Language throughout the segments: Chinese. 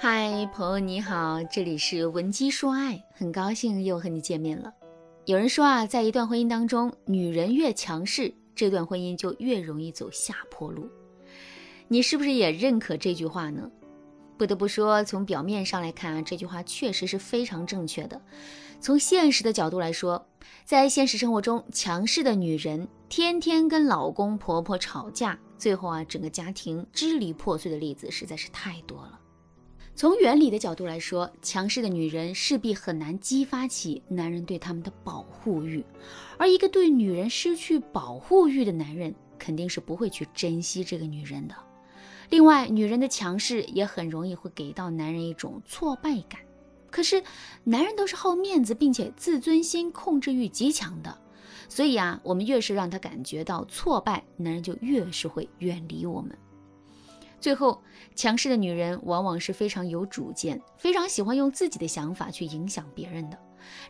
嗨，朋友你好，这里是文姬说爱，很高兴又和你见面了。有人说啊，在一段婚姻当中，女人越强势，这段婚姻就越容易走下坡路。你是不是也认可这句话呢？不得不说，从表面上来看啊，这句话确实是非常正确的。从现实的角度来说，在现实生活中，强势的女人天天跟老公婆婆吵架，最后啊，整个家庭支离破碎的例子实在是太多了。从原理的角度来说，强势的女人势必很难激发起男人对他们的保护欲，而一个对女人失去保护欲的男人，肯定是不会去珍惜这个女人的。另外，女人的强势也很容易会给到男人一种挫败感。可是，男人都是好面子，并且自尊心、控制欲极强的，所以啊，我们越是让他感觉到挫败，男人就越是会远离我们。最后，强势的女人往往是非常有主见，非常喜欢用自己的想法去影响别人的。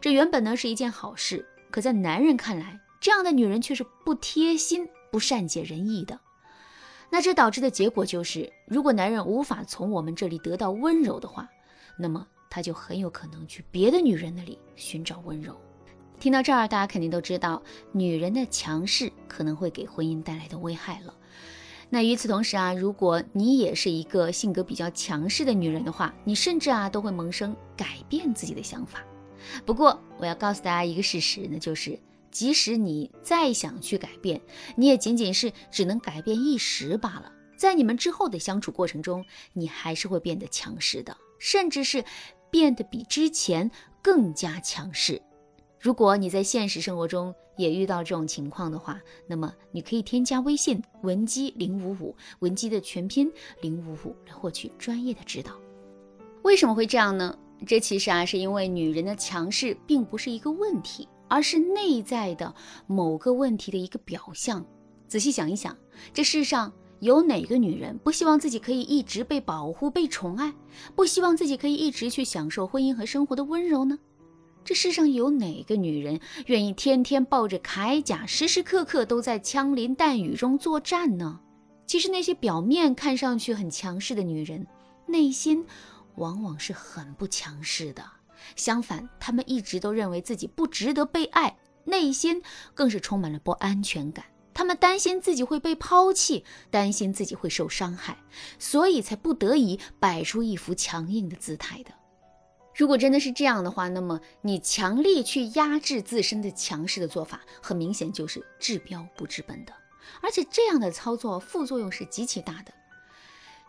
这原本呢是一件好事，可在男人看来，这样的女人却是不贴心、不善解人意的。那这导致的结果就是，如果男人无法从我们这里得到温柔的话，那么他就很有可能去别的女人那里寻找温柔。听到这儿，大家肯定都知道，女人的强势可能会给婚姻带来的危害了。那与此同时啊，如果你也是一个性格比较强势的女人的话，你甚至啊都会萌生改变自己的想法。不过我要告诉大家一个事实，那就是即使你再想去改变，你也仅仅是只能改变一时罢了。在你们之后的相处过程中，你还是会变得强势的，甚至是变得比之前更加强势。如果你在现实生活中也遇到这种情况的话，那么你可以添加微信文姬零五五，文姬的全拼零五五来获取专业的指导。为什么会这样呢？这其实啊是因为女人的强势并不是一个问题，而是内在的某个问题的一个表象。仔细想一想，这世上有哪个女人不希望自己可以一直被保护、被宠爱，不希望自己可以一直去享受婚姻和生活的温柔呢？这世上有哪个女人愿意天天抱着铠甲，时时刻刻都在枪林弹雨中作战呢？其实那些表面看上去很强势的女人，内心往往是很不强势的。相反，她们一直都认为自己不值得被爱，内心更是充满了不安全感。她们担心自己会被抛弃，担心自己会受伤害，所以才不得已摆出一副强硬的姿态的。如果真的是这样的话，那么你强力去压制自身的强势的做法，很明显就是治标不治本的。而且这样的操作副作用是极其大的。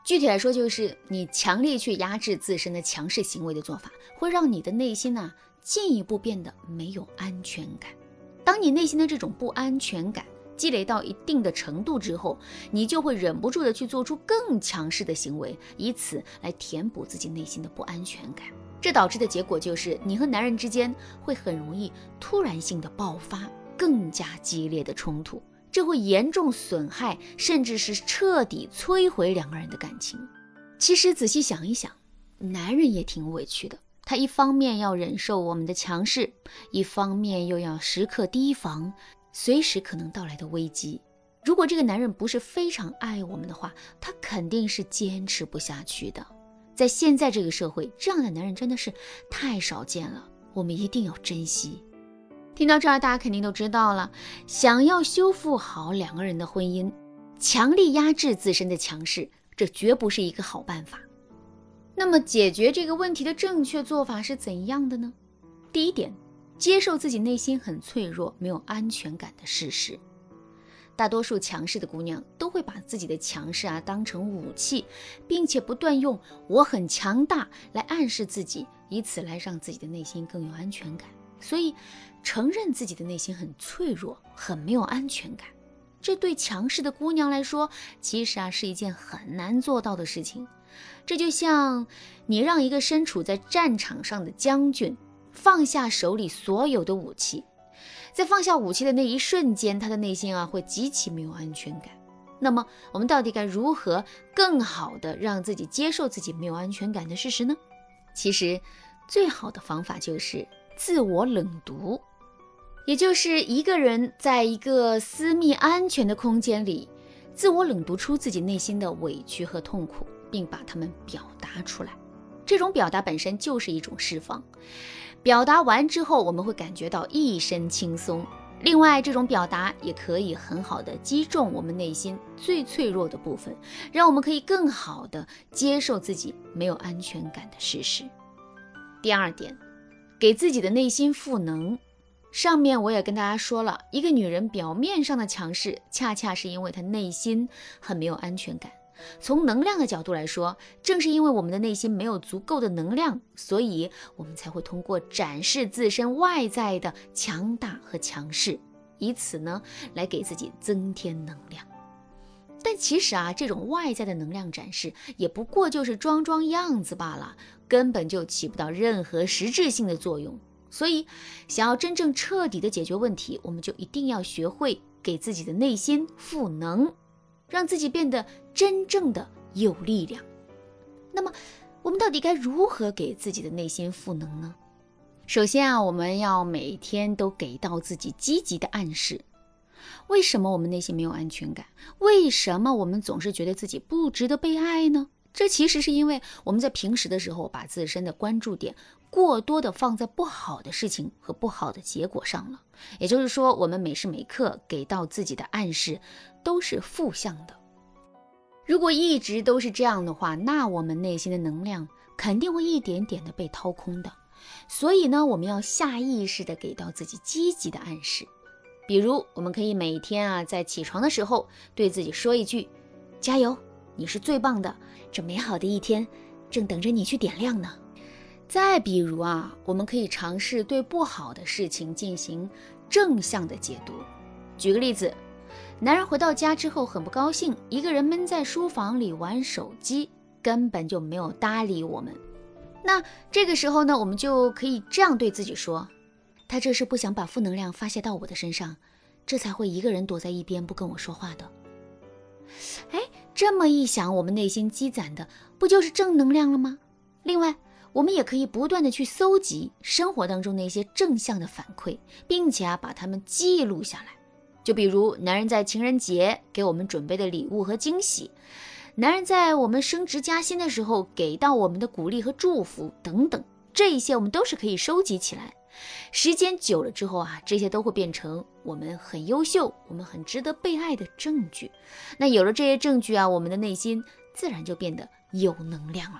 具体来说，就是你强力去压制自身的强势行为的做法，会让你的内心呢进一步变得没有安全感。当你内心的这种不安全感积累到一定的程度之后，你就会忍不住的去做出更强势的行为，以此来填补自己内心的不安全感。这导致的结果就是，你和男人之间会很容易突然性的爆发更加激烈的冲突，这会严重损害，甚至是彻底摧毁两个人的感情。其实仔细想一想，男人也挺委屈的，他一方面要忍受我们的强势，一方面又要时刻提防随时可能到来的危机。如果这个男人不是非常爱我们的话，他肯定是坚持不下去的。在现在这个社会，这样的男人真的是太少见了，我们一定要珍惜。听到这儿，大家肯定都知道了，想要修复好两个人的婚姻，强力压制自身的强势，这绝不是一个好办法。那么，解决这个问题的正确做法是怎样的呢？第一点，接受自己内心很脆弱、没有安全感的事实。大多数强势的姑娘都会把自己的强势啊当成武器，并且不断用“我很强大”来暗示自己，以此来让自己的内心更有安全感。所以，承认自己的内心很脆弱、很没有安全感，这对强势的姑娘来说，其实啊是一件很难做到的事情。这就像你让一个身处在战场上的将军放下手里所有的武器。在放下武器的那一瞬间，他的内心啊会极其没有安全感。那么，我们到底该如何更好的让自己接受自己没有安全感的事实呢？其实，最好的方法就是自我冷读，也就是一个人在一个私密安全的空间里，自我冷读出自己内心的委屈和痛苦，并把它们表达出来。这种表达本身就是一种释放。表达完之后，我们会感觉到一身轻松。另外，这种表达也可以很好的击中我们内心最脆弱的部分，让我们可以更好的接受自己没有安全感的事实。第二点，给自己的内心赋能。上面我也跟大家说了，一个女人表面上的强势，恰恰是因为她内心很没有安全感。从能量的角度来说，正是因为我们的内心没有足够的能量，所以我们才会通过展示自身外在的强大和强势，以此呢来给自己增添能量。但其实啊，这种外在的能量展示也不过就是装装样子罢了。根本就起不到任何实质性的作用，所以想要真正彻底的解决问题，我们就一定要学会给自己的内心赋能，让自己变得真正的有力量。那么，我们到底该如何给自己的内心赋能呢？首先啊，我们要每天都给到自己积极的暗示。为什么我们内心没有安全感？为什么我们总是觉得自己不值得被爱呢？这其实是因为我们在平时的时候，把自身的关注点过多的放在不好的事情和不好的结果上了。也就是说，我们每时每刻给到自己的暗示都是负向的。如果一直都是这样的话，那我们内心的能量肯定会一点点的被掏空的。所以呢，我们要下意识的给到自己积极的暗示。比如，我们可以每天啊，在起床的时候对自己说一句：“加油。”你是最棒的，这美好的一天正等着你去点亮呢。再比如啊，我们可以尝试对不好的事情进行正向的解读。举个例子，男人回到家之后很不高兴，一个人闷在书房里玩手机，根本就没有搭理我们。那这个时候呢，我们就可以这样对自己说：他这是不想把负能量发泄到我的身上，这才会一个人躲在一边不跟我说话的。哎。这么一想，我们内心积攒的不就是正能量了吗？另外，我们也可以不断的去搜集生活当中那些正向的反馈，并且啊把它们记录下来。就比如男人在情人节给我们准备的礼物和惊喜，男人在我们升职加薪的时候给到我们的鼓励和祝福等等，这一些我们都是可以收集起来。时间久了之后啊，这些都会变成我们很优秀、我们很值得被爱的证据。那有了这些证据啊，我们的内心自然就变得有能量了。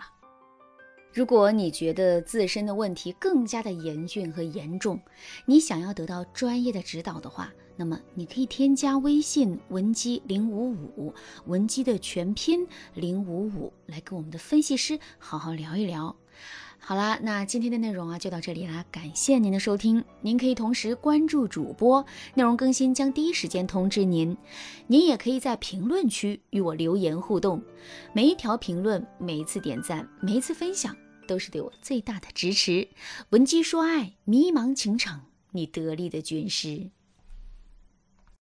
如果你觉得自身的问题更加的严峻和严重，你想要得到专业的指导的话，那么你可以添加微信文姬零五五，文姬的全拼零五五，来跟我们的分析师好好聊一聊。好啦，那今天的内容啊就到这里啦，感谢您的收听。您可以同时关注主播，内容更新将第一时间通知您。您也可以在评论区与我留言互动，每一条评论、每一次点赞、每一次分享，都是对我最大的支持。文姬说爱，迷茫情场，你得力的军师。